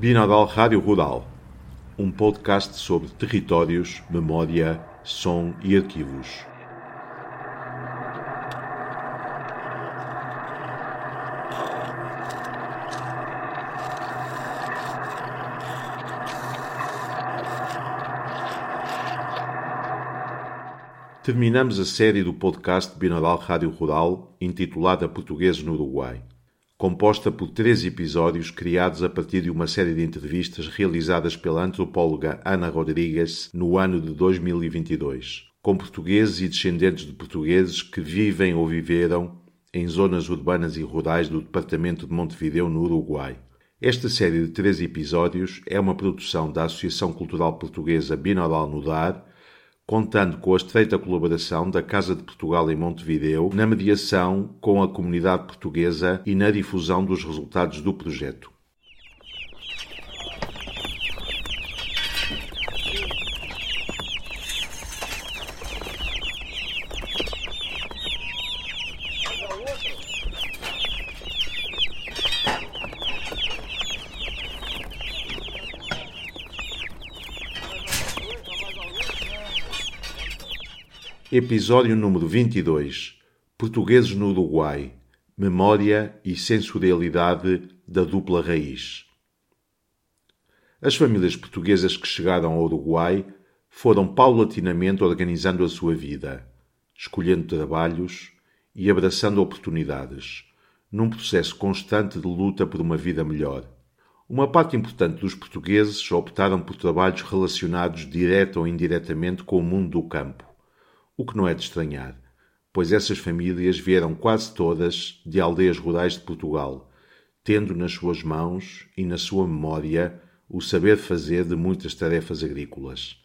Binaural Rádio Rural, um podcast sobre territórios, memória, som e arquivos. Terminamos a série do podcast Binaural Rádio Rural, intitulada Português no Uruguai composta por três episódios criados a partir de uma série de entrevistas realizadas pela antropóloga Ana Rodrigues no ano de 2022, com portugueses e descendentes de portugueses que vivem ou viveram em zonas urbanas e rurais do departamento de Montevideo, no Uruguai. Esta série de três episódios é uma produção da Associação Cultural Portuguesa Binaural Nudar contando com a estreita colaboração da Casa de Portugal em Montevideo na mediação com a comunidade portuguesa e na difusão dos resultados do projeto. Episódio número 22 Portugueses no Uruguai Memória e sensorialidade da dupla raiz. As famílias portuguesas que chegaram ao Uruguai foram paulatinamente organizando a sua vida, escolhendo trabalhos e abraçando oportunidades, num processo constante de luta por uma vida melhor. Uma parte importante dos portugueses optaram por trabalhos relacionados direta ou indiretamente com o mundo do campo o que não é de estranhar, pois essas famílias vieram quase todas de aldeias rurais de Portugal, tendo nas suas mãos e na sua memória o saber fazer de muitas tarefas agrícolas.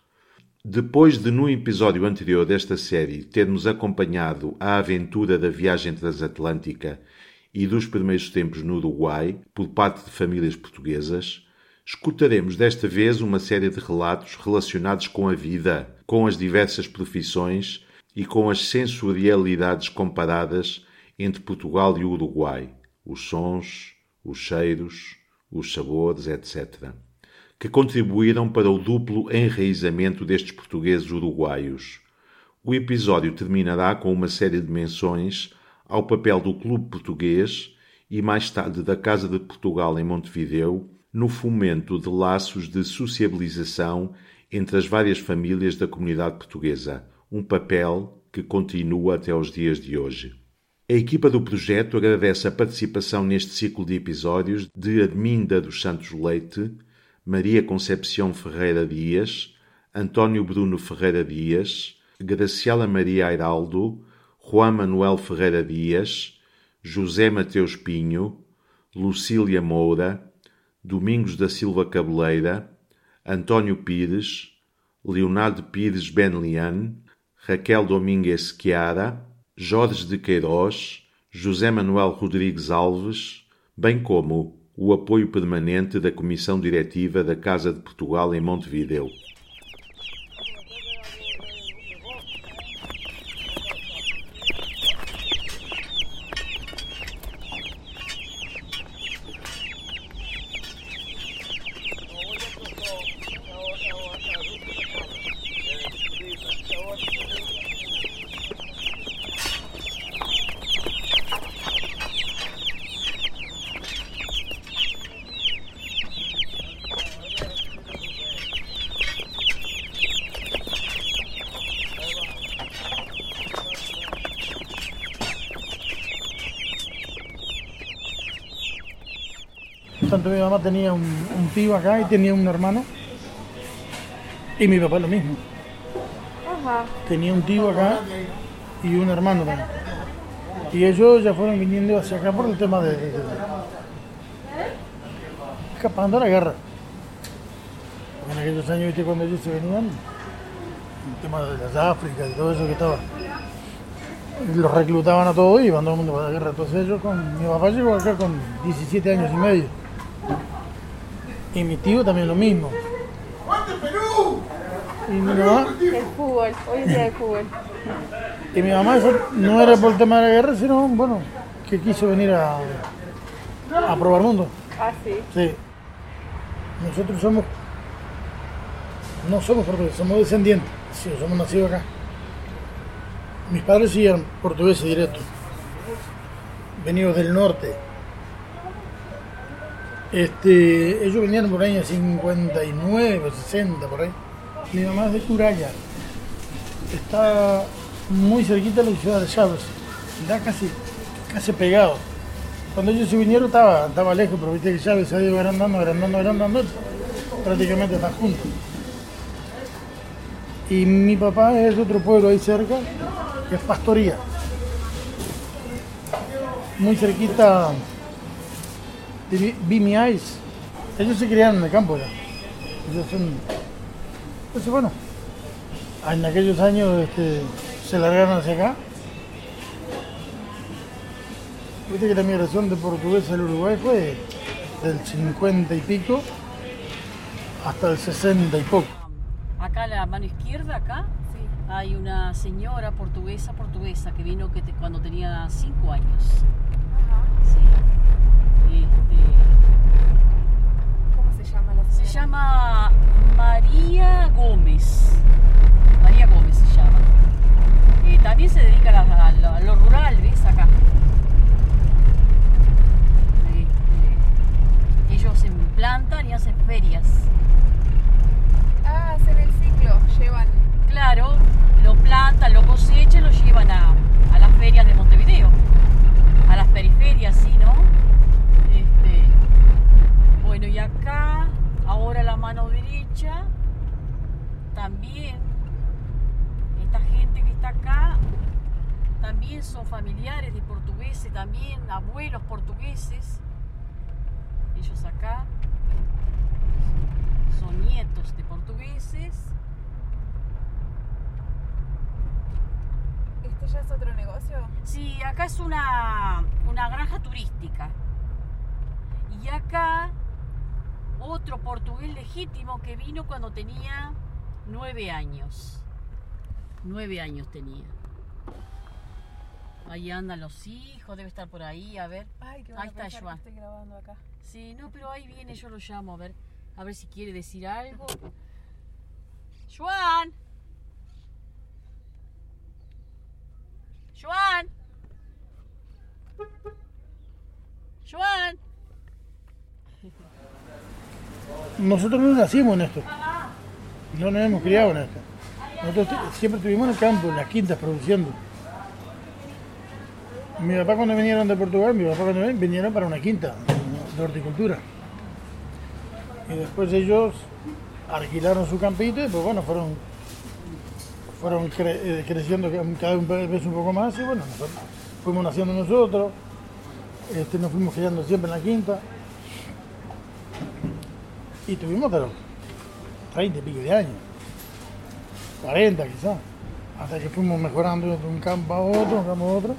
Depois de, no episódio anterior desta série, termos acompanhado a aventura da viagem transatlântica e dos primeiros tempos no Uruguai por parte de famílias portuguesas, escutaremos desta vez uma série de relatos relacionados com a vida, com as diversas profissões e com as sensorialidades comparadas entre Portugal e Uruguai, os sons, os cheiros, os sabores, etc., que contribuíram para o duplo enraizamento destes portugueses uruguaios. O episódio terminará com uma série de menções ao papel do Clube Português e mais tarde da Casa de Portugal em Montevideo no fomento de laços de sociabilização entre as várias famílias da comunidade portuguesa, um papel que continua até os dias de hoje. A equipa do projeto agradece a participação neste ciclo de episódios de Adminda dos Santos Leite, Maria Concepção Ferreira Dias, António Bruno Ferreira Dias, Graciela Maria Airaldo, Juan Manuel Ferreira Dias, José Mateus Pinho, Lucília Moura, Domingos da Silva Cabeleira, António Pires, Leonardo Pires Benlian, Raquel Domingues Chiara, Jorge de Queiroz, José Manuel Rodrigues Alves, bem como o apoio permanente da Comissão Diretiva da Casa de Portugal em Montevideo. Tanto mi mamá tenía un, un, tío acá y tenía un hermano. Y mi papá lo mismo. Ajá. Tenía un tío acá y un hermano también. Y ellos ya fueron viniendo hacia acá por el tema de, de, de escapando a la guerra. En aquellos años, ¿viste? cuando ellos se venían, el tema de las Áfricas y todo eso que estaba. Los reclutaban a todos y iban todo el mundo para la guerra. Entonces ellos con. Mi papá llegó acá con 17 años y medio. Y mi tío también lo mismo. Perú! Y mi mamá. El fútbol, hoy es día de fútbol. Y mi mamá eso no era por el tema de la guerra, sino, bueno, que quiso venir a, a probar mundo. Ah, sí. Sí. nosotros somos, no somos portugueses, somos descendientes, sí, somos nacidos acá. Mis padres sí eran portugueses directos, venidos del norte. Este, ellos venían por ahí en 59, 60, por ahí. Mi mamá es de Curaya. Está muy cerquita de la ciudad de Chávez. Está casi, casi pegado. Cuando ellos se vinieron estaba, estaba lejos, pero viste que Chávez se ha ido agrandando, agrandando, agrandando. Prácticamente está junto. Y mi papá es otro pueblo ahí cerca, que es Pastoría. Muy cerquita de Vi- Vimiais. Ellos se criaron en el campo ya. Ellos son. Entonces, bueno, en aquellos años este, se largaron hacia acá. Viste que la migración de portugués al Uruguay fue del 50 y pico hasta el 60 y poco. Acá a la mano izquierda, acá, hay una señora portuguesa, portuguesa, que vino que te- cuando tenía 5 años. Sí. Este, ¿Cómo se llama la se señora? llama María Gómez. María Gómez se llama. Eh, también se dedica a, la- a lo- a lo rural, ¿ves? Acá. Este, ellos se implantan y hacen ferias. Ah, hacen el ciclo, llevan. Claro, lo plantan, lo cosechan, lo llevan a, a las ferias de Montevideo, a las periferias, sí, ¿no? Bueno, y acá, ahora la mano derecha, también, esta gente que está acá, también son familiares de portugueses, también abuelos portugueses, ellos acá son nietos de portugueses. ¿Este ya es otro negocio? Sí, acá es una, una granja turística. Y acá otro portugués legítimo que vino cuando tenía nueve años. Nueve años tenía. Ahí andan los hijos, debe estar por ahí, a ver. Ay, qué Ahí está Joan. estoy grabando acá. Sí, no, pero ahí viene, yo lo llamo, a ver, a ver si quiere decir algo. Juan. Juan. Juan. Nosotros no nacimos en esto. No nos hemos criado en esto. Nosotros siempre estuvimos en el campo, en las quintas, produciendo. Mi papá cuando vinieron de Portugal, mi papá cuando ven- vinieron para una quinta de horticultura. Y después ellos alquilaron su campito y pues bueno, fueron, fueron eh, creciendo cada vez un poco más y bueno, nosotros fuimos naciendo nosotros, este, nos fuimos criando siempre en la quinta. Y tuvimos de los 30 y pico de años, 40 quizás, hasta que fuimos mejorando de un campo a otro, un campo a otro,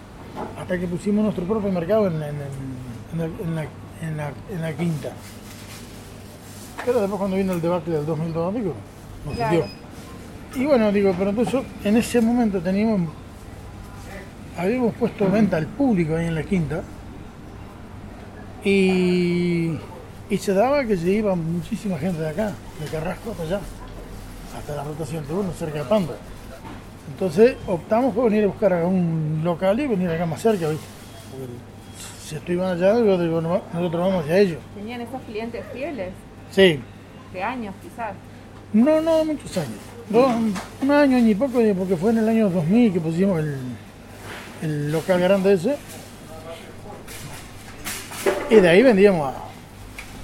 hasta que pusimos nuestro propio mercado en, en- en- la, en la- la quinta. Pero después cuando vino el debate del 2002, digo, nos Claro. siguió. Y bueno, digo, pero entonces en ese momento teníamos, habíamos puesto venta al público ahí en la quinta y, y se daba que se iba muchísima gente de acá, de Carrasco hasta allá, hasta la ruta 101, cerca de Pando. Entonces optamos por venir a buscar a un local y venir acá más cerca, ¿viste? Porque si esto iban allá, nosotros vamos hacia ellos. Tenían esos clientes fieles, Sí, de años quizás. no, no, muchos años. Dos, un año, y poco, porque fue en el año 2000 que pusimos el, el local grande ese. Y de ahí vendíamos a,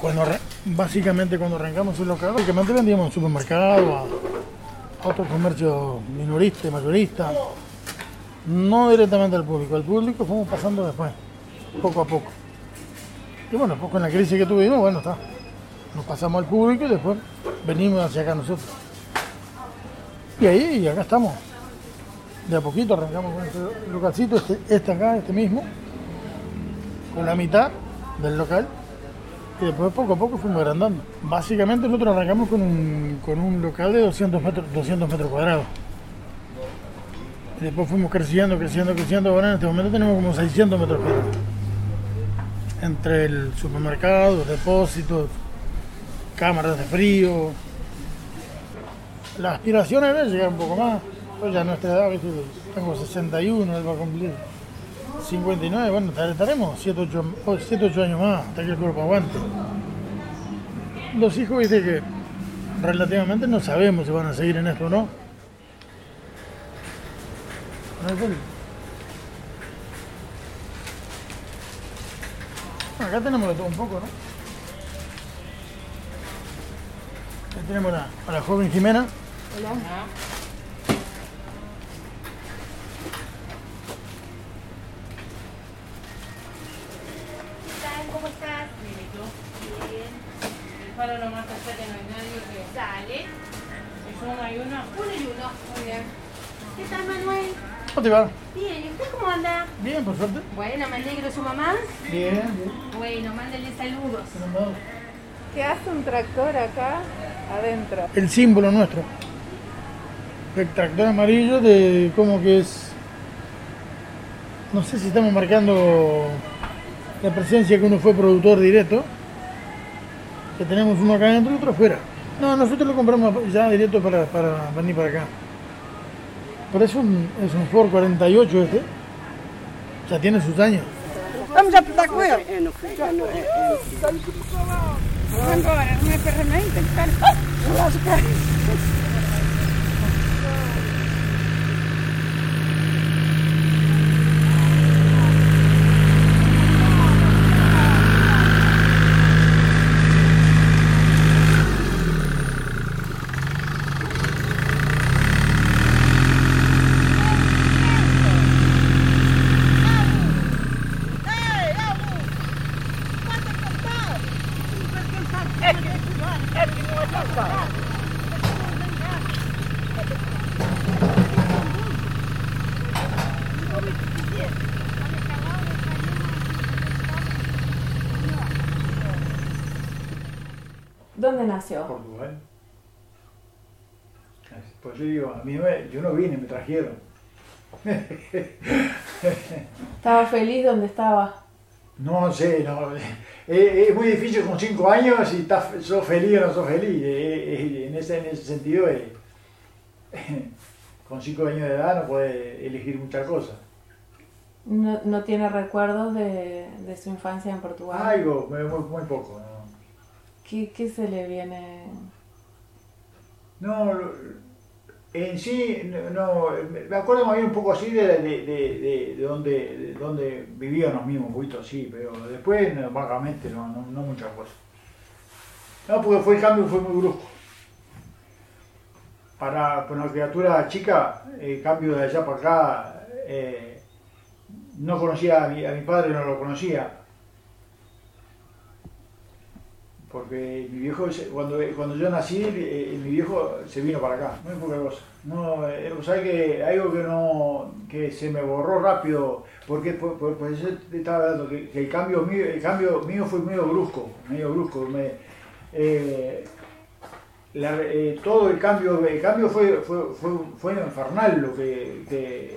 cuando básicamente cuando arrancamos el local, básicamente vendíamos en supermercado, a, a otros comercios minoristas, mayoristas, no directamente al público, al público fuimos pasando después, poco a poco. Y bueno, pues con la crisis que tuvimos, bueno, está. Nos pasamos al público y después venimos hacia acá nosotros. Y ahí, y acá estamos. De a poquito arrancamos con este localcito, este, este acá, este mismo, con la mitad del local. Y después poco a poco fuimos agrandando. Básicamente nosotros arrancamos con un, con un local de 200 metros, 200 metros cuadrados. Y después fuimos creciendo, creciendo, creciendo. Ahora en este momento tenemos como 600 metros cuadrados. Entre el supermercado, depósitos, cámaras de frío. La aspiración era llegar un poco más. Pues ya nuestra edad, tengo 61, él va a cumplir 59. Bueno, estaremos 7, 8, años más hasta que el cuerpo aguante. Los hijos, viste que relativamente no sabemos si van a seguir en esto o no. Acá tenemos de todo un poco, ¿no? Ahí tenemos a, a la joven Jimena. ¿Cómo ¿Qué tal, Manuel? ¿Cómo te va? Bien. ¿Y usted cómo anda? Bien, por suerte. Bueno, me alegro. ¿Su mamá? Bien, bien. Bueno, mándale saludos. ¿Qué hace un tractor acá adentro? El símbolo nuestro. El tractor amarillo de como que es... No sé si estamos marcando la presencia que uno fue productor directo. Que tenemos uno acá adentro y otro afuera. No, nosotros lo compramos ya directo para, para venir para acá. Pero es un, es un Ford 48 este. Ya tiene sus años. Vamos a. Vamos embora, não é ferramenta, tem que estar lá os caras. ¿Dónde Portugal. Pues yo digo, a mí me- yo no vine, me trajeron. ¿Estaba feliz donde estaba? No sé, no. Es, es muy difícil con cinco años y estás, sos feliz o no sos feliz. Eh, eh, En ese, en ese sentido, eh, con cinco años de edad no puedes elegir muchas cosas. No, no tiene recuerdos de, de su infancia en Portugal. Algo, muy, muy poco. ¿no? ¿Qué, se le viene? No, en sí, no, me acuerdo más bien un poco así de, de, de, de, de donde, de donde vivíamos mismos, un poquito así, pero después vagamente no, no, no muchas cosas. No, porque fue el cambio fue muy brusco. Para, para una criatura chica, el cambio de allá para acá, eh, no conocía a mi, a mi padre, no lo conocía. Porque mi viejo, cuando, cuando yo nací, eh, mi viejo se vino para acá, muy poca cosa. No, eh, o sea que algo que no, que se me borró rápido, porque por, por- te estaba hablando, que, que el cambio mío, el cambio mío fue medio brusco, medio brusco. Me, eh, la- eh, todo el cambio, el cambio fue, fue, fue, fue infernal lo que, que,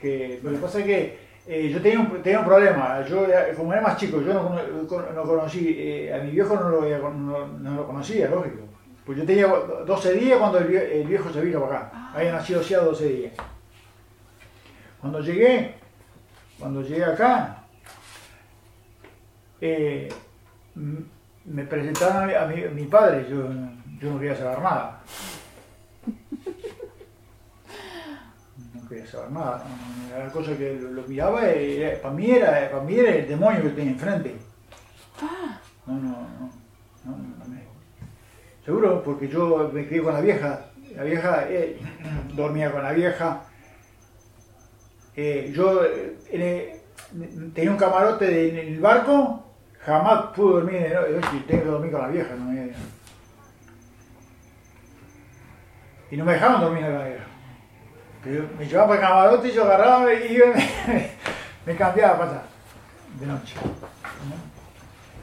que- lo que pasa es que eh, yo tenía un, tenía un problema, yo como era más chico, yo no, no conocí, eh, a mi viejo no lo, no, no lo conocía, lógico. Pues yo tenía 12 días cuando el, vie- el viejo se vino para acá, había nacido hacía 12 días. Cuando llegué, cuando llegué acá, eh, me presentaron a mi, a mi- a mi padre, yo, yo no quería saber nada. Quería saber nada. Era cosa que lo, lo miraba y era- para, mí era, para mí era el demonio que tenía enfrente. No, no, no. no, no me- Seguro, porque yo me crié con la vieja. La vieja, eh, dormía con la vieja. Eh, yo eh, tenía un camarote de- en el barco, jamás pude dormir en el noche, tengo que dormir con la vieja. ¿no? Eh, Y no me dejaban dormir con la vieja. Me llevaba para el camarote y yo agarraba y me, me cambiaba para de noche. ¿no?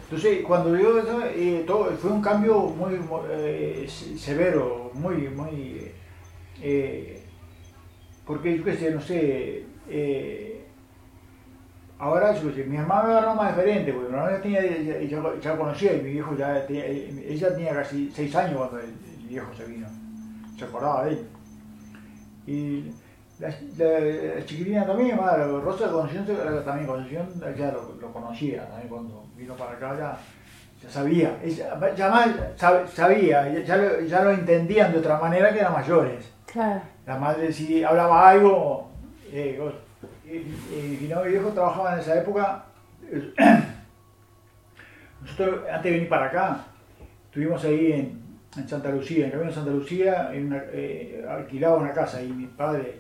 Entonces, cuando yo, eh, fue un cambio muy, eh, se- severo, muy, muy, eh, porque yo qué sé, no sé, eh, ahora yo, mi hermano era más diferente, porque mi hermano ya, tenía, ya, ya, ya conocía y mi viejo ya tenía, ella tenía casi seis años cuando el, el viejo se vino, se acordaba de él. Y la, la, la chiquilina también, madre, Rosa Concepción también, Concepción ya lo, lo conocía, también cuando vino para acá ya, ya sabía, ya más sab- sabía, ya, ya lo, ya lo entendían de otra manera que eran mayores. Claro. La madre si hablaba algo, eh, y, y, y no, mi viejo trabajaba en esa época. eh, Nosotros, antes de venir para acá, estuvimos ahí en, en Santa Lucía, en Camino de Santa Lucía, eh, alquilaba una casa y mi padre,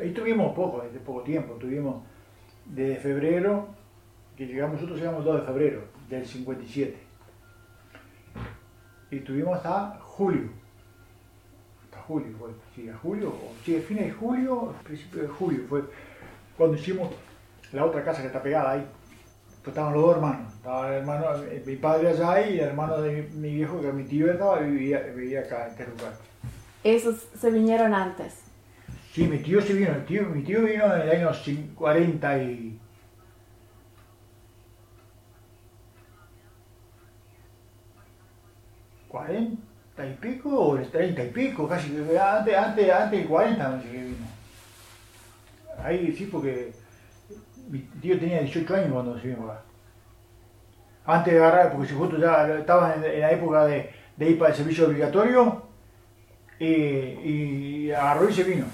ahí tuvimos poco, desde poco tiempo, tuvimos desde febrero, que llegamos, nosotros llegamos el 2 de febrero del 57, y tuvimos hasta julio hasta julio fue, sí, a julio, o sí, a fines de julio, principio de julio fue cuando hicimos la otra casa que está pegada ahí. Pues estaban los dos hermanos, el hermano, eh, mi padre allá y el hermano de mi, viejo, que mi tío estaba, vivía, vivía acá en este lugar. Esos se vinieron antes. Sí, mi tío sí vino, mi tío, mi tío vino en el año cin- 40 y... ¿40 y pico o el 30 y pico? Casi, antes, antes, antes del 40 no sé qué vino. Ahí sí, porque mi tío tenía 18 años cuando se vino acá. Antes de agarrar, porque si justo ya estaba en, la época de, de ir para el servicio obligatorio, y, y agarró y se vino.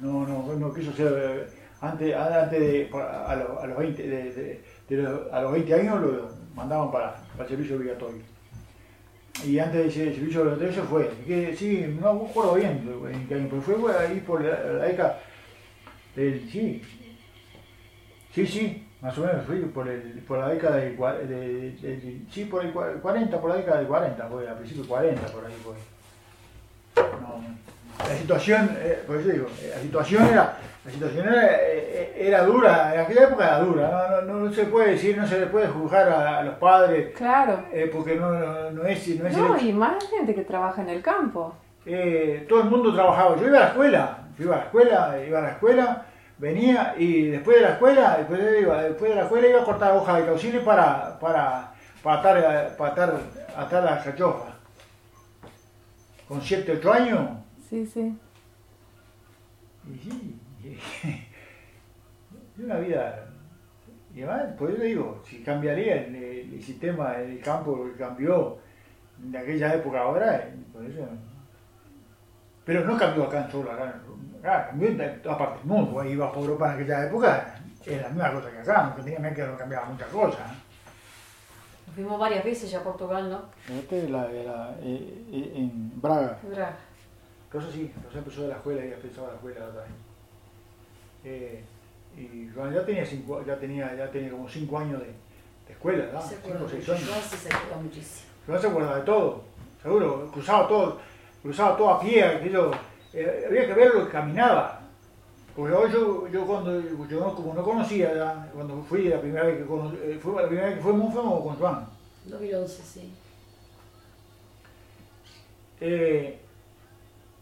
No, no, no quiso ser. eh, Antes, antes de. A, los, a los 20, de, de- de los- a los 20 años lo mandaban para, para el servicio obligatorio. Y antes de ese servicio obligatorio se fue. Sí, no me acuerdo bien pero fue ahí por la, la década del. Sí. Sí, sí, más o menos fui por, el, por la década del. de- de- de- sí, por el cua- 40, por la década del 40, fue, a principios del 40, por ahí fue. No, la situación, eh, por eso digo, eh, la situación era, la situación era, eh, era dura, en aquella época era dura, no, no, no se puede decir, no se le puede juzgar a, a los padres, Claro. eh, porque no, no, no es, no es No, y más gente que trabaja en el campo. Eh, todo el mundo trabajaba, yo iba a la escuela, yo iba a la escuela, iba a la escuela, venía y después de la escuela, después de, iba- después de la escuela iba a cortar hojas de caucile para, para, para atar, para atar, atar las cachofas. Con 7, 8 años, Sí, sí. Y sí, es una vida. Y además, por eso digo, si cambiaría el, sistema del campo que cambió de aquella época ahora, eh, por eso. Pero no cambió acá en solo, acá, acá cambió en todas partes del mundo. Ahí iba por Europa en aquella época, era la misma cosa que acá, no tenía que no cambiaba muchas cosas. Fuimos varias veces ya a Portugal, ¿no? Este es la, la, eh, eh, en Braga. Braga. Entonces sí, entonces empezó de la escuela y empezaba la escuela otra vez. Eh, y cuando ya tenía cinco, ya tenía, ya tenía como cinco años de, de escuela, ¿no? Se Cinco acuerda o seis años. Se acuerda muchísimo. Se acuerda de todo, seguro, cruzaba todo, cruzaba todo a pie, aquello, eh, había que ver lo que caminaba. Porque yo, yo, yo cuando, yo no- como no conocía, ya, cuando fui la primera vez que cono- eh, fue, la primera vez que fuimos, fuimos con Juan. 2011, sí. Eh,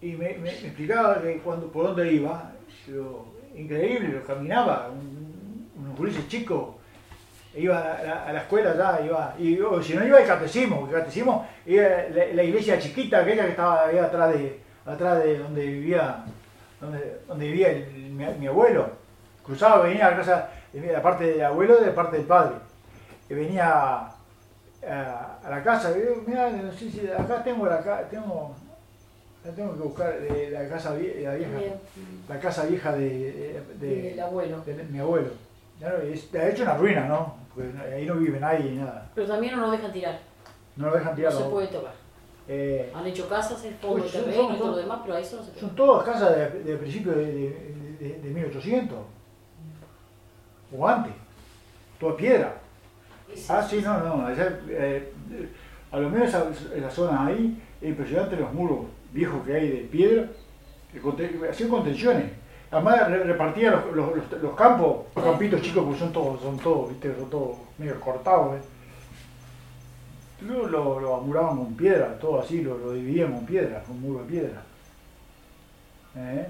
y me, me- me explicaba que cuando, por dónde iba, yo, increíble, lo caminaba, un, un chico, iba a la, a la escuela ya, iba, y o si no iba al catecismo, porque el catecismo era la, la iglesia chiquita, aquella que estaba ahí atrás de, atrás de donde vivía, donde, donde vivía el- mi, mi abuelo, cruzaba, venía a la casa, de la parte del abuelo y de la parte del padre, y venía a, a la casa, mira, no sé si acá tengo la tengo, la tengo que buscar de la casa la vieja, la casa vieja de, de, de- Del abuelo. de mi abuelo. No, de hecho una ruina, ¿no? Porque ahí no vive nadie ni nada. Pero también no nos dejan tirar. No lo dejan No tirado. se puede tocar. Eh, Han hecho casas en fondo son- terreno son- y todo lo demás, pero ahí eso no se puede. son todas casas de, de principio de, de, de- de 1800. O antes. Toda piedra. Ah, sí, no, no. allá, eh, a lo menos esa, esa zona ahí, es impresionante los muros viejos que hay de piedra, hacían contenciones. Además re- repartían los, los, los- los campos, los campitos chicos, porque son todos, son todos, viste, son todos medio cortados. ¿eh? Luego lo, lo amuraban con piedra, todo así, lo, lo dividían con piedra, con muro de piedra. ¿Eh?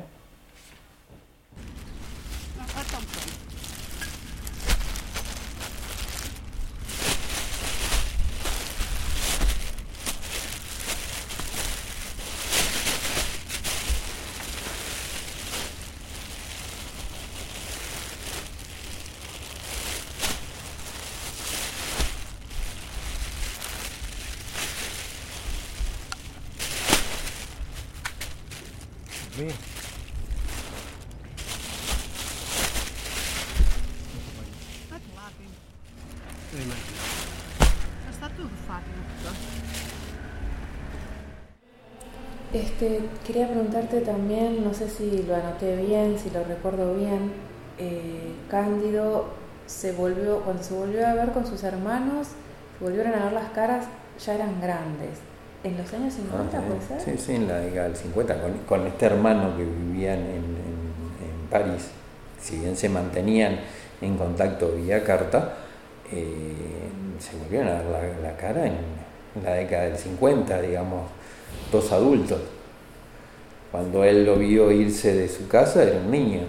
Este, quería preguntarte también, no sé si lo anoté bien, si lo recuerdo bien, eh, Cándido se volvió, cuando se volvió a ver con sus hermanos, se volvieron a ver las caras, ya eran grandes. ¿En los años 50 Ah, puede ser? Sí, sí, en la década del 50, con, con este hermano que vivían en, en- París, si bien se mantenían en contacto vía carta, eh, se volvieron a ver la, cara en la década del 50, digamos, dos adultos. Cuando él lo vio irse de su casa, era un niño.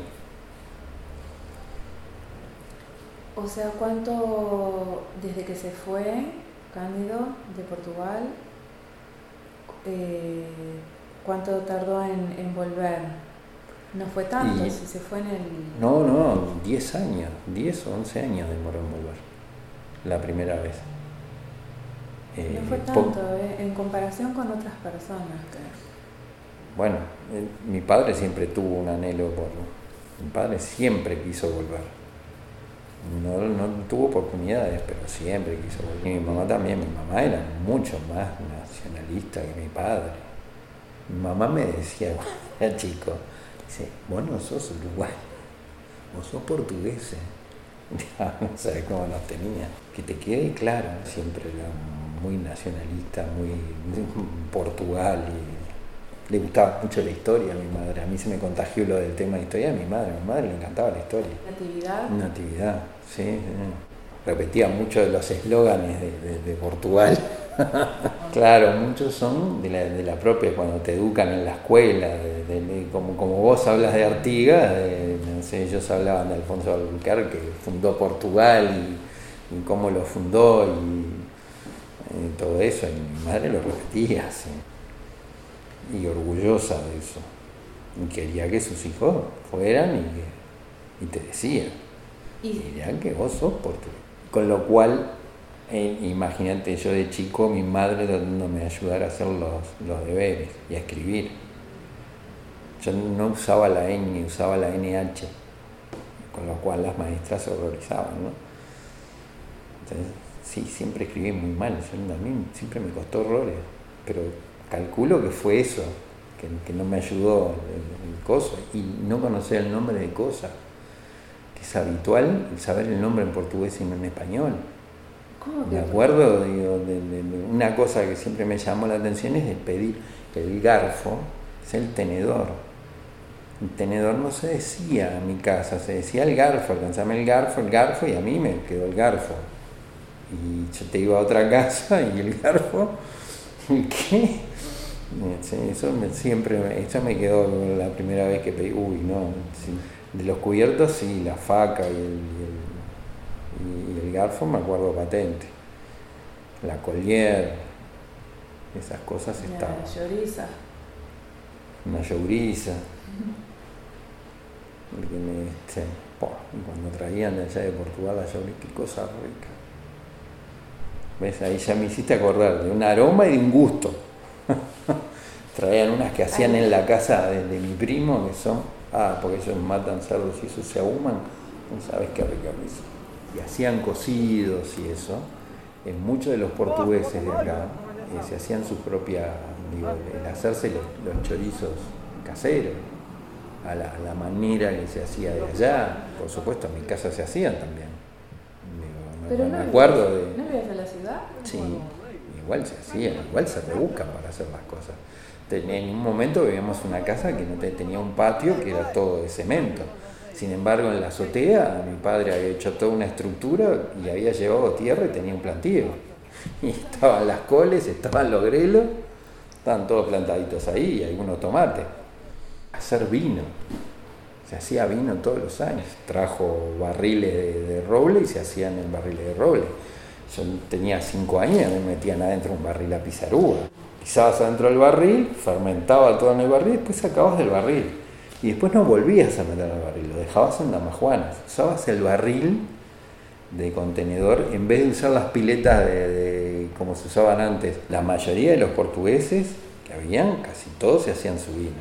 O sea, ¿cuánto desde que se fue Cándido de Portugal, eh, cuánto tardó en, en volver? No fue tanto, Y- si se fue en el... No, no, 10 años, 10 o 11 años demoró en volver, la primera vez. Eh, No fue po- tanto, eh, en comparación con otras personas. que- Bueno, eh, mi padre siempre tuvo un anhelo por... Mi padre siempre quiso volver. No, no tuvo oportunidades, pero siempre quiso volver. Y mi mamá también, mi mamá era mucho más nacionalista que mi padre. Mi mamá me decía, chico, dice, vos no sos uruguayo, vos sos portugués. Ya, no sabes cómo nos tenía. Que te quede claro, siempre era muy nacionalista, muy Portugal y le gustaba mucho la historia a mi madre. A mí se me contagió lo del tema de historia de mi madre. A mi madre le encantaba la historia. Natividad. Natividad, sí. sí. Repetía muchos de los eslóganes de, de- de Portugal. claro, muchos son de la, de la propia, cuando te educan en la escuela, de- como, como vos hablas de Artigas, de- no sé, ellos hablaban de Alfonso Albuquerque, que fundó Portugal y, y cómo lo fundó y, y todo eso. Y mi madre lo repetía, sí. Y orgullosa de eso. Y quería que sus hijos fueran y, y te decían Y dirían que vos sos portugués. Con lo cual, eh, imagínate, yo de chico, mi madre tratándome de ayudar a hacer los, los deberes y a escribir. Yo no usaba la ñ, usaba la NH, con lo cual las maestras se horrorizaban, ¿no? Entonces, sí, siempre escribí muy mal, a mí siempre me costó horrores, pero calculo que fue eso, que, que no me ayudó el, el coso, y no conocía el nombre de cosas que es habitual el saber el nombre en portugués y no en español. ¿Cómo Me acuerdo digo, de, de- de una cosa que siempre me llamó la atención es de pedir el garfo, es el tenedor. El tenedor no se decía en mi casa, se decía el garfo, alcanzame el garfo, el garfo y a mí me quedó el garfo. Y yo te iba a otra casa y el garfo, ¿qué? Eso me, siempre, me- eso me quedó la primera vez que pedí, uy, no, sí. de los cubiertos sí, la faca y el, y el, y el garfo me acuerdo patente, la collier, esas cosas estaban, La lloriza. una lloriza, porque me, sí, po, y cuando traían de allá de Portugal la lloriza, qué cosa rica. ¿Ves? Ahí ya me hiciste acordar de un aroma y de un gusto. Traían unas que hacían en la casa de, de mi primo, que son, ah, porque ellos matan cerdos y eso se ahuman, no sabes qué rica. Y hacían cocidos y eso. En muchos de los portugueses de acá eh, se hacían sus propias, digo, el hacerse los, los chorizos caseros, a la, a la manera que se hacía de allá. Por supuesto, en mi casa se hacían también. Digo, me- Pero me no acuerdo de... ¿No vivías en la ciudad? Sí, igual se hacían, igual se rebuscan para hacer las cosas. En un momento vivíamos una casa que no te- tenía un patio que era todo de cemento. Sin embargo, en la azotea mi padre había hecho toda una estructura y había llevado tierra y tenía un plantío. Y estaban las coles, estaban los grelos, estaban todos plantaditos ahí y algunos tomates. Hacer vino. Se hacía vino todos los años. Trajo barriles de, de roble y se hacían en barriles de roble. Yo tenía cinco años y me metían adentro un barril a pizarúa. Pisabas adentro del barril, fermentaba todo en el barril, después sacabas del barril. Y después no volvías a meter al barril, lo dejabas en damajuanas. Usabas el barril de contenedor en vez de usar las piletas de, como se usaban antes. La mayoría de los portugueses que habían, casi todos se hacían su vino.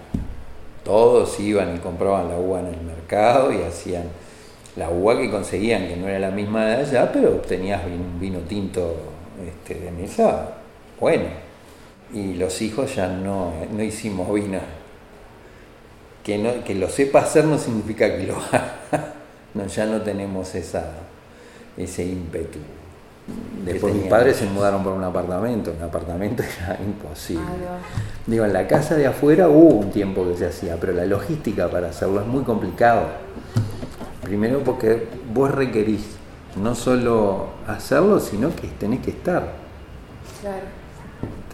Todos iban y compraban la uva en el mercado y hacían la uva que conseguían, que no era la misma de allá, pero obtenías un vino tinto este, de mesa bueno. Y los hijos ya no, no hicimos vino. Que, no, que lo sepa hacer no significa que lo haga. No, ya no tenemos esa, ese ímpetu. Después mis padres se mudaron por un apartamento, un apartamento era imposible. Digo, en la casa de afuera hubo un tiempo que se hacía, pero la logística para hacerlo es muy complicado. Primero porque vos requerís no solo hacerlo, sino que tenés que estar. Claro.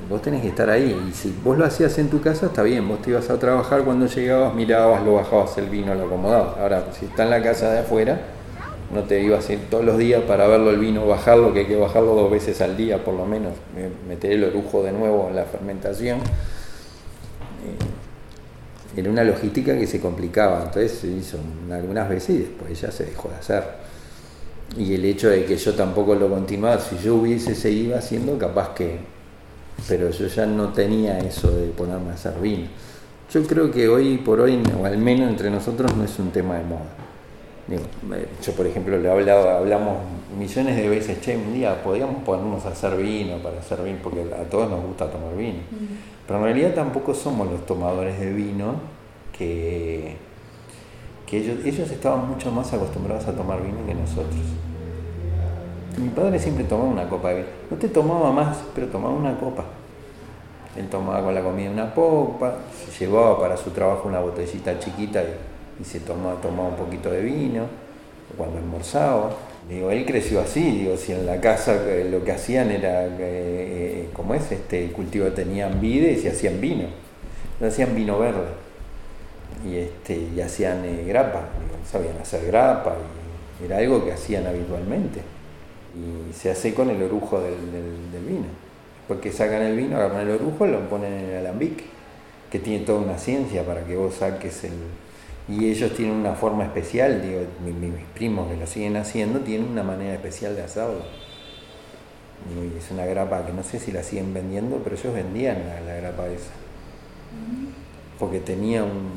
Vos tenés que estar ahí. Y si vos lo hacías en tu casa, está bien. Vos te ibas a trabajar, cuando llegabas, mirabas, lo bajabas el vino, lo acomodabas. Ahora, si está en la casa de afuera, no te ibas a ir todos los días para verlo el vino, bajarlo, que hay que bajarlo dos veces al día por lo menos, meter el orujo de nuevo en la fermentación. Era una logística que se complicaba, entonces se hizo algunas veces y después ya se dejó de hacer. Y el hecho de que yo tampoco lo continuara, si yo hubiese seguido haciendo, capaz que... Pero yo ya no tenía eso de ponerme a hacer vino. Yo creo que hoy por hoy, o al menos entre nosotros, no es un tema de moda yo, por ejemplo, le hablaba, hablamos millones de veces, che, un día podríamos ponernos a hacer vino para hacer vino, porque a todos nos gusta tomar vino. Pero en realidad tampoco somos los tomadores de vino que, que ellos, ellos estaban mucho más acostumbrados a tomar vino que nosotros. Mi padre siempre tomaba una copa de vino. No te tomaba más, pero tomaba una copa. Él tomaba con la comida una copa, se llevaba para su trabajo una botellita chiquita y y se tomaba, tomaba un poquito de vino cuando almorzaba. Digo, él creció así, digo, si en la casa eh, lo que hacían era, eh, eh, como es, este, el cultivo tenían vides y hacían vino, hacían vino verde y, este, y hacían grapa, sabían hacer grapa, y era algo que hacían habitualmente. Y se hace con el orujo del, vino. Después que sacan el vino, agarran el orujo, lo ponen en el alambique, que tiene toda una ciencia para que vos saques el, y ellos tienen una forma especial, digo, mis, primos que lo siguen haciendo tienen una manera especial de hacerlo. Y es una grapa que no sé si la siguen vendiendo, pero ellos vendían la, grapa esa. Porque tenía un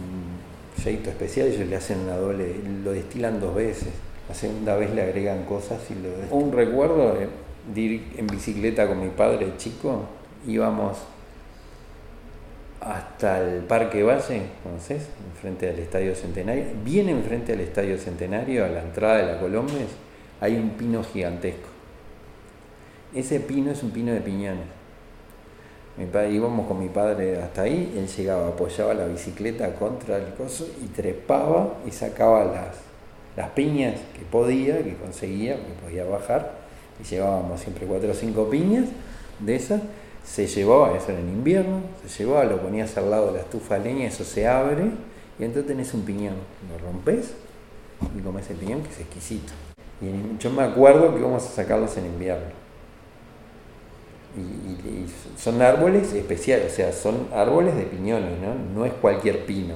sello especial, ellos le hacen una doble, lo destilan dos veces. La segunda vez le agregan cosas y lo Un recuerdo de ir en bicicleta con mi padre chico, íbamos hasta el Parque Valle, ¿conoces? Enfrente del Estadio Centenario. Bien enfrente del Estadio Centenario, a la entrada de la Colombes, hay un pino gigantesco. Ese pino es un pino de piñones. íbamos con mi padre hasta ahí, él llegaba, apoyaba la bicicleta contra el coso y trepaba y sacaba las, las piñas que podía, que conseguía, que podía bajar, y llevábamos siempre cuatro o cinco piñas de esas se llevaba, eso era en invierno, se llevaba, lo ponías al lado de la estufa de leña, eso se abre y entonces tenés un piñón, lo rompes y comes el piñón que es exquisito. Y yo me acuerdo que íbamos a sacarlos en invierno. Y, son árboles especiales, o sea, son árboles de piñones, ¿no? No es cualquier pino.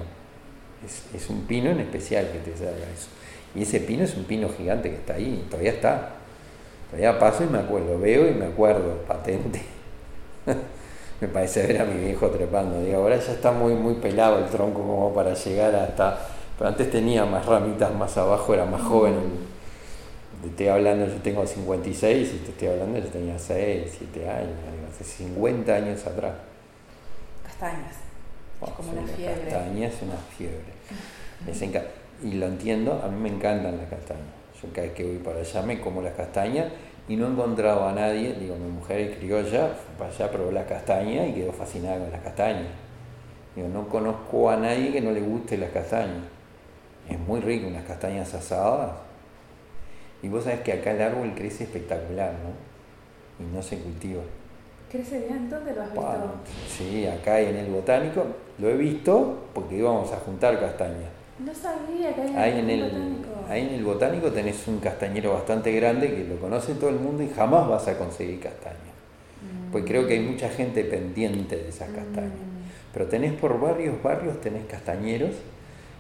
Es, es un pino en especial que te salga eso. Y ese pino es un pino gigante que está ahí, todavía está. Todavía paso y me acuerdo, veo y me acuerdo, patente. me parece ver a mi viejo trepando. Digo, ahora ya está muy, muy pelado el tronco como para llegar hasta... Pero antes tenía más ramitas más abajo, era más joven. Te estoy hablando, yo tengo 56 y te estoy hablando, yo tenía 6, 7 años, hace 50 años atrás. Castañas. Oh, como una fiebre. Castañas es una fiebre. y lo entiendo, a mí me encantan las castañas. Yo cada vez que voy para allá me como las castañas y no encontraba a nadie, digo, mi mujer es criolla, fue para allá, probó la castaña y quedó fascinada con las castañas. Digo, no conozco a nadie que no le guste las castañas. Es muy rico, unas castañas asadas. Y vos sabés que acá el árbol crece espectacular, ¿no? Y no se cultiva. ¿Crece bien? ¿Dónde lo has visto? sí, acá en el botánico lo he visto porque íbamos a juntar castañas. No sabía que hay en el, botánico. Ahí en el botánico tenés un castañero bastante grande que lo conoce todo el mundo y jamás vas a conseguir castaña. Pues creo que hay mucha gente pendiente de esas castañas. Mm. Pero tenés por varios barrios, tenés castañeros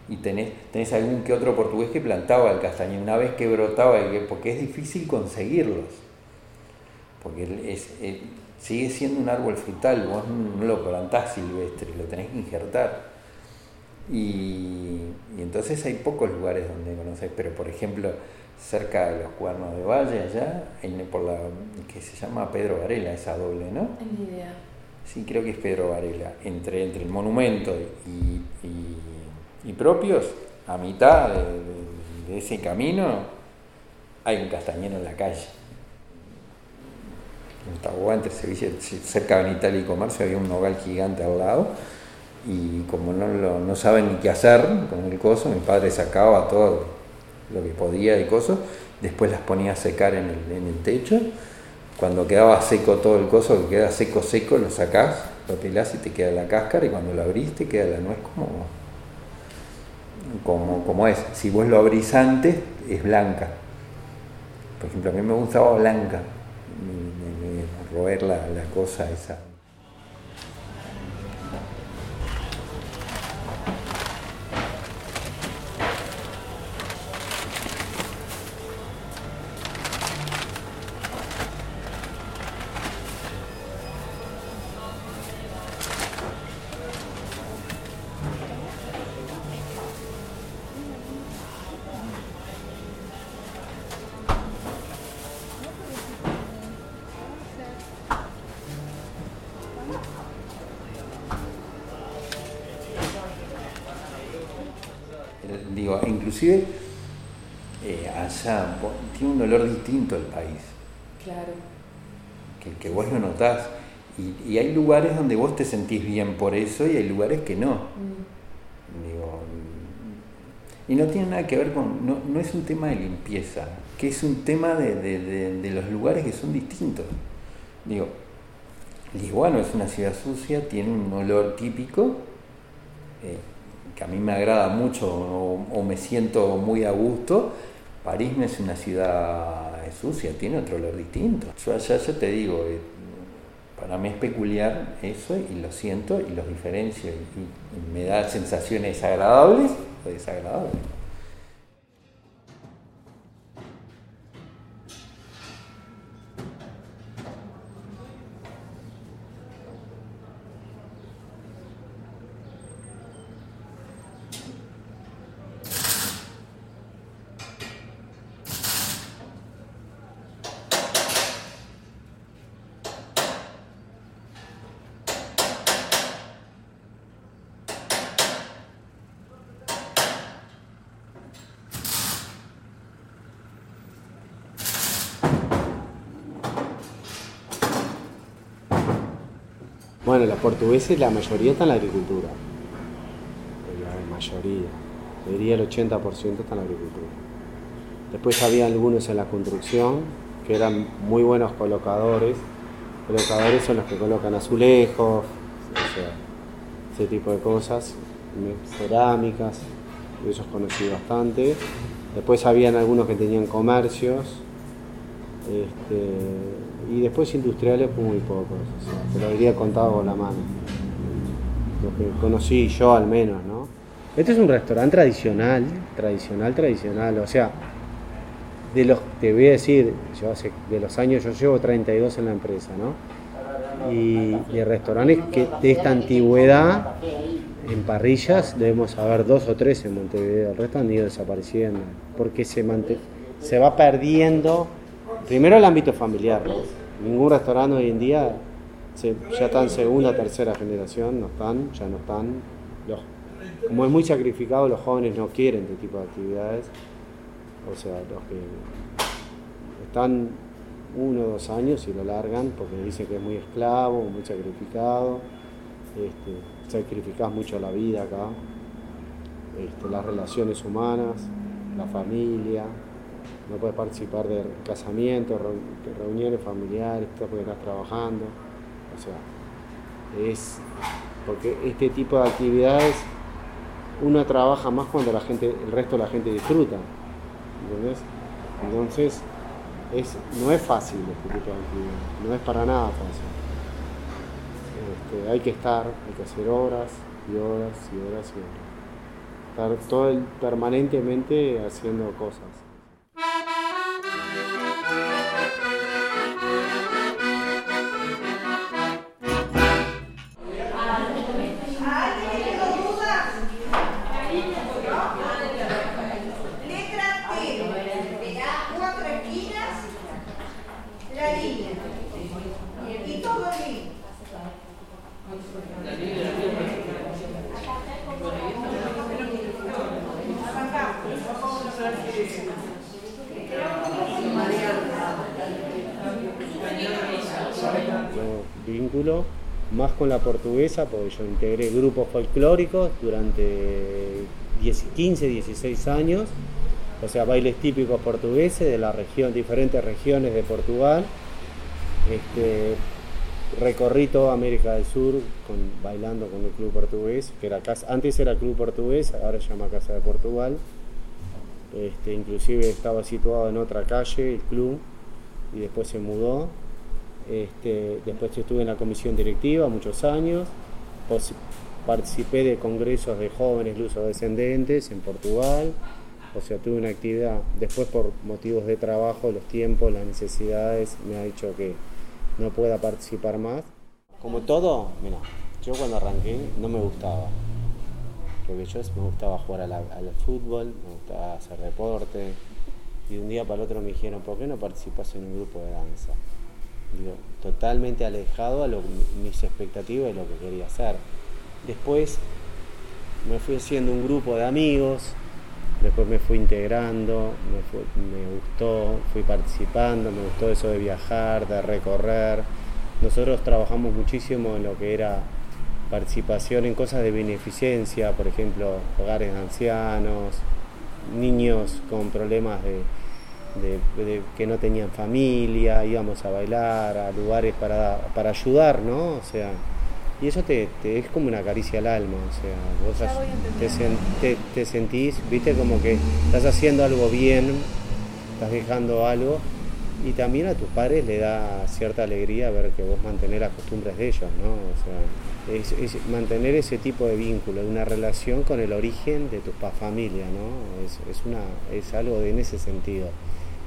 y tenés, tenés algún que otro portugués que plantaba el castañero. Una vez que brotaba, porque es difícil conseguirlos. Porque es, sigue siendo un árbol frutal, vos no lo plantás silvestre, lo tenés que injertar Y, y entonces hay pocos lugares donde conocer, pero por ejemplo, cerca de los cuernos de Valle, allá, en, por la que se llama Pedro Varela, esa doble, ¿no? Ni idea. Sí, creo que es Pedro Varela. Entre, entre el monumento y, y- y propios, a mitad de, de- de ese camino, hay un castañero en la calle. En Taboá, entre Sevilla, cerca de Italia y Comercio, había un nogal gigante al lado. Y como no, lo- no saben ni qué hacer con el coso, mi padre sacaba todo lo que podía de coso, después las ponía a secar en el, en el techo. Cuando quedaba seco todo el coso, que queda seco, seco, lo sacás, lo pelás y te queda la cáscara, y cuando lo abrís te queda la nuez como, como, como es. Si vos lo abrís antes, es blanca. Por ejemplo, a mí me gustaba blanca, roer la, la cosa esa. Lugares donde vos te sentís bien por eso y hay lugares que no. Mm. Digo, y no tiene nada que ver con, no, no es un tema de limpieza, que es un tema de, de- de- de los lugares que son distintos. Digo, Lisboa no es una ciudad sucia, tiene un olor típico, eh, que a mí me agrada mucho o, o me siento muy a gusto. París no es una ciudad sucia, tiene otro olor distinto. Yo allá ya te digo, eh, para mí es peculiar eso y lo siento y los diferencio y, y me da sensaciones agradables o desagradables. Portugueses, la mayoría está en la agricultura. La mayoría. Diría el 80% está en la agricultura. Después había algunos en la construcción que eran muy buenos colocadores. Colocadores son los que colocan azulejos, o sea, ese tipo de cosas, cerámicas, de esos conocí bastante. Después habían algunos que tenían comercios, este, y después industriales muy pocos, o te lo diría contado con la mano. Lo que conocí yo al menos, ¿no? Este es un restaurante tradicional, tradicional, tradicional, o sea, de los, te voy a decir, yo hace, de los años, yo llevo 32 en la empresa, ¿no? Y de restaurantes que de esta antigüedad, en parrillas, debemos saber dos o tres en Montevideo, el resto han ido desapareciendo, porque se, mante- se va perdiendo, primero el ámbito familiar, ningún restaurante hoy en día se- ya está en segunda, tercera generación, no están, ya no están, los- como es muy sacrificado, los jóvenes no quieren este tipo de actividades, o sea, los que están uno o dos años y lo largan porque dicen que es muy esclavo, muy sacrificado, este, sacrificás mucho la vida acá, este, las relaciones humanas, la familia, no puedes participar de casamientos, reuniones familiares, porque estás trabajando, o sea, es porque este tipo de actividades uno trabaja más cuando la gente, el resto de la gente disfruta, ¿entendés? Entonces, es, no es fácil este tipo de actividad, no es para nada fácil. Este, hay que estar, hay que hacer horas y horas y horas y horas. Estar todo el- permanentemente haciendo cosas. Música más con la portuguesa, porque yo integré grupos folclóricos durante 15, 16 años, o sea, bailes típicos portugueses de la región, diferentes regiones de Portugal. Este, recorrí toda América del Sur bailando con el club portugués, que era antes era club portugués, ahora se llama Casa de Portugal. Este, inclusive estaba situado en otra calle el club y después se mudó este, después estuve en la comisión directiva muchos años, participé de congresos de jóvenes luso-descendentes en Portugal, o sea, tuve una actividad, después por motivos de trabajo, los tiempos, las necesidades, me ha dicho que no pueda participar más. Como todo, mira, yo cuando arranqué no me gustaba, porque yo me gustaba jugar al fútbol, me gustaba hacer deporte, y de un día para el otro me dijeron, ¿por qué no participas en un grupo de danza? Totalmente alejado a mis expectativas y lo que quería hacer. Después me fui haciendo un grupo de amigos, después me fui integrando, me, me, gustó, fui participando, me gustó eso de viajar, de recorrer. Nosotros trabajamos muchísimo en lo que era participación en cosas de beneficencia, por ejemplo, hogares de ancianos, niños con problemas de, de, que no tenían familia, íbamos a bailar a lugares para, para ayudar, ¿no? O sea, y eso te, es como una caricia al alma, o sea, vos te, te, sentís, viste, como que estás haciendo algo bien, estás dejando algo, y también a tus padres le da cierta alegría ver que vos mantenés las costumbres de ellos, ¿no? O sea, es, mantener ese tipo de vínculo, una relación con el origen de tu familia, ¿no? Es, es, una, es algo de, en ese sentido.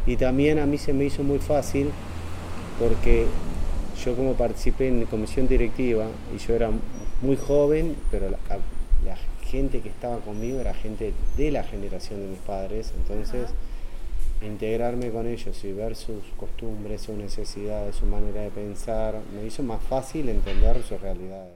Y también a mí se me hizo muy fácil porque yo como participé en comisión directiva y yo era muy joven, pero la, gente que estaba conmigo era gente de la generación de mis padres, entonces integrarme con ellos y ver sus costumbres, sus necesidades, su manera de pensar, me hizo más fácil entender sus realidades.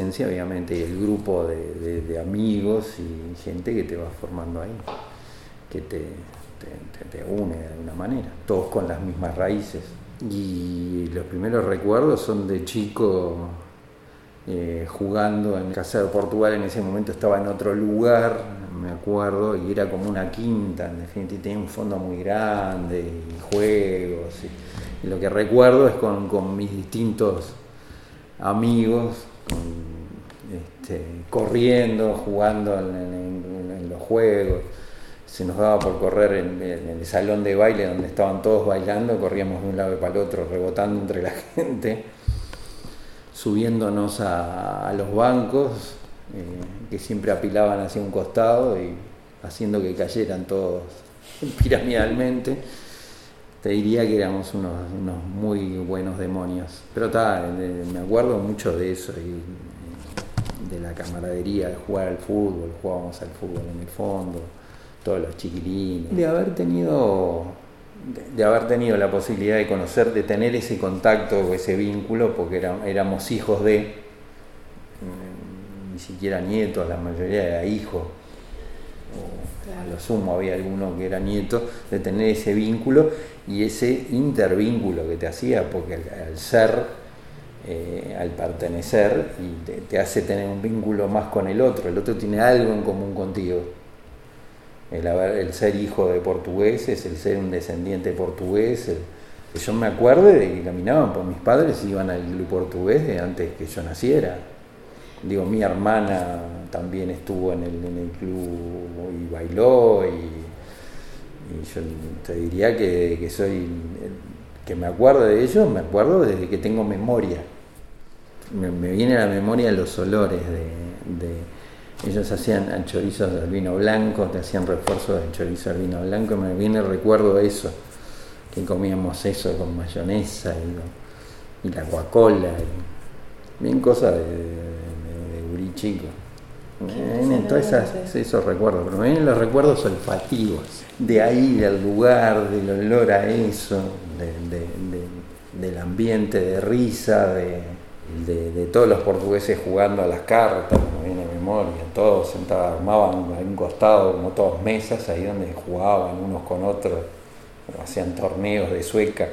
Obviamente y el grupo de, amigos y gente que te va formando ahí, que te, une de alguna manera, todos con las mismas raíces. Y los primeros recuerdos son de chico eh, jugando en Casa de Portugal, en ese momento estaba en otro lugar, me acuerdo, y era como una quinta, en definitiva tenía un fondo muy grande, y juegos. Y, lo que recuerdo es con, mis distintos amigos, este, corriendo, jugando en, los juegos. Se nos daba por correr en, el salón de baile donde estaban todos bailando, corríamos de un lado para el otro, rebotando entre la gente, subiéndonos a los bancos eh, que siempre apilaban hacia un costado y haciendo que cayeran todos piramidalmente. Te diría que éramos unos, muy buenos demonios. Pero está, me acuerdo mucho de eso y de la camaradería, de jugar al fútbol, jugábamos al fútbol en el fondo, todos los chiquilines. De haber tenido de, haber tenido la posibilidad de conocer, de tener ese contacto, ese vínculo, porque éramos hijos de, ni siquiera nietos, la mayoría era hijos, o a lo sumo había alguno que era nieto, de tener ese vínculo y ese intervínculo que te hacía, porque al, ser, eh, al pertenecer, y te, hace tener un vínculo más con el otro, el otro tiene algo en común contigo. El, el ser hijo de portugueses, el ser un descendiente portugués, yo me acuerdo de que caminaban por mis padres y iban al club portugués de antes que yo naciera. Digo, mi hermana también estuvo en el, en el club y bailó y yo te diría que, soy, que me acuerdo de ellos, me acuerdo desde que tengo memoria. Me, viene a la memoria los olores de, ellos hacían chorizos de vino blanco, te hacían refuerzos de chorizo de vino blanco, me viene el recuerdo de eso, que comíamos eso con mayonesa y, y la Coca-Cola, y bien cosas de, de, de- de gurí chico. Me vienen todos esos recuerdos, pero me vienen los recuerdos olfativos, de ahí, del lugar, del olor a eso, de- de- de- del ambiente de risa, de, todos los portugueses jugando a las cartas, me viene a memoria, todos sentados, armaban a un costado como todos mesas, ahí donde jugaban unos con otros, hacían torneos de sueca,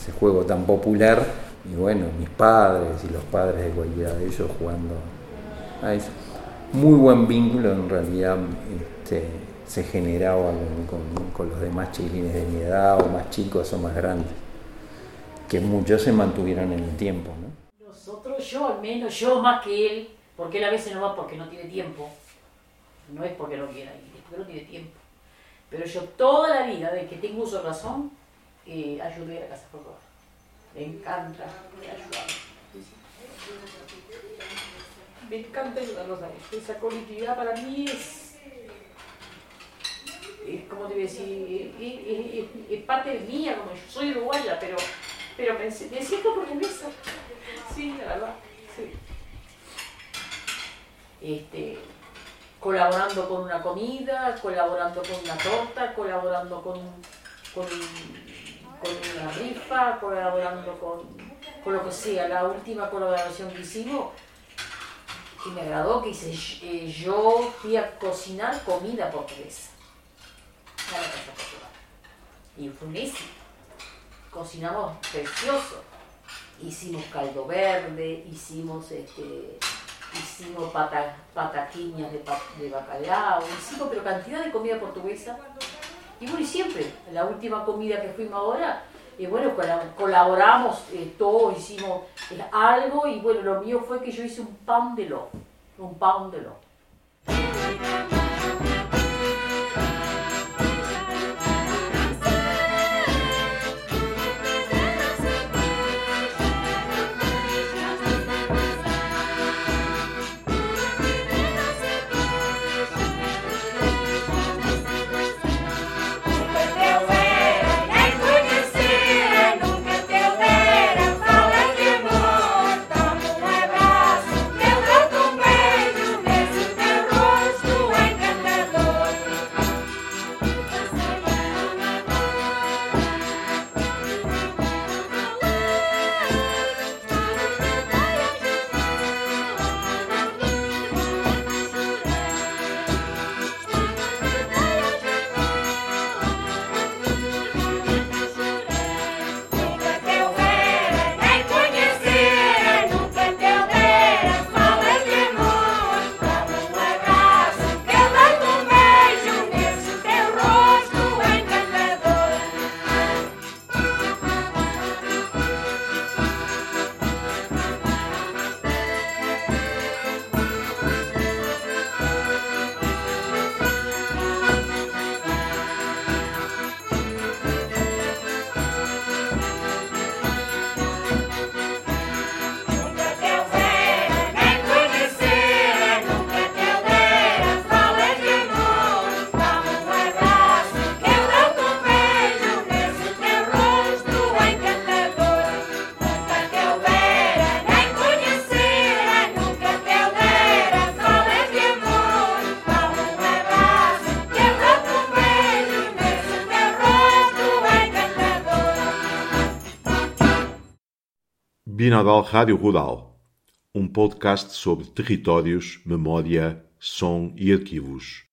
ese juego tan popular, y bueno, mis padres y los padres de cualquiera de ellos jugando a eso. Muy buen vínculo en realidad este, se generaba con, los demás chiquilines de mi edad, o más chicos o más grandes, que muchos se mantuvieron en el tiempo. ¿no? Nosotros, yo al menos, yo más que él, porque él a veces no va porque no tiene tiempo. No es porque no quiera ir, es porque no tiene tiempo. Pero yo toda la vida, de que tengo uso razón, eh, ayudé a la Casa Roja. Me encanta ayudar. Me encanta ayudarlos a. Esa colectividad para mí es, es como te voy a decir, es, parte mía, como yo soy uruguaya, pero, pero me, me siento portuguesa. Sí, la verdad. Este, colaborando con una comida, colaborando con una torta, colaborando con, con, con una rifa, colaborando con, con lo que sea. La última colaboración que hicimos, que me agradó, que hice, eh, yo fui a cocinar comida portuguesa. Y fue éxito. Cocinamos precioso hicimos caldo verde, hicimos este, hicimos pata, pataquiñas de, de bacalao, hicimos pero cantidad de comida portuguesa. Y bueno, y siempre, la última comida que fuimos ahora, eh, bueno, cola- colaboramos eh, todos, hicimos eh, algo y bueno, lo mío fue que yo hice un pan de lo, un pan de lo. Binodal Rádio Rural, um podcast sobre territórios, memória, som e arquivos.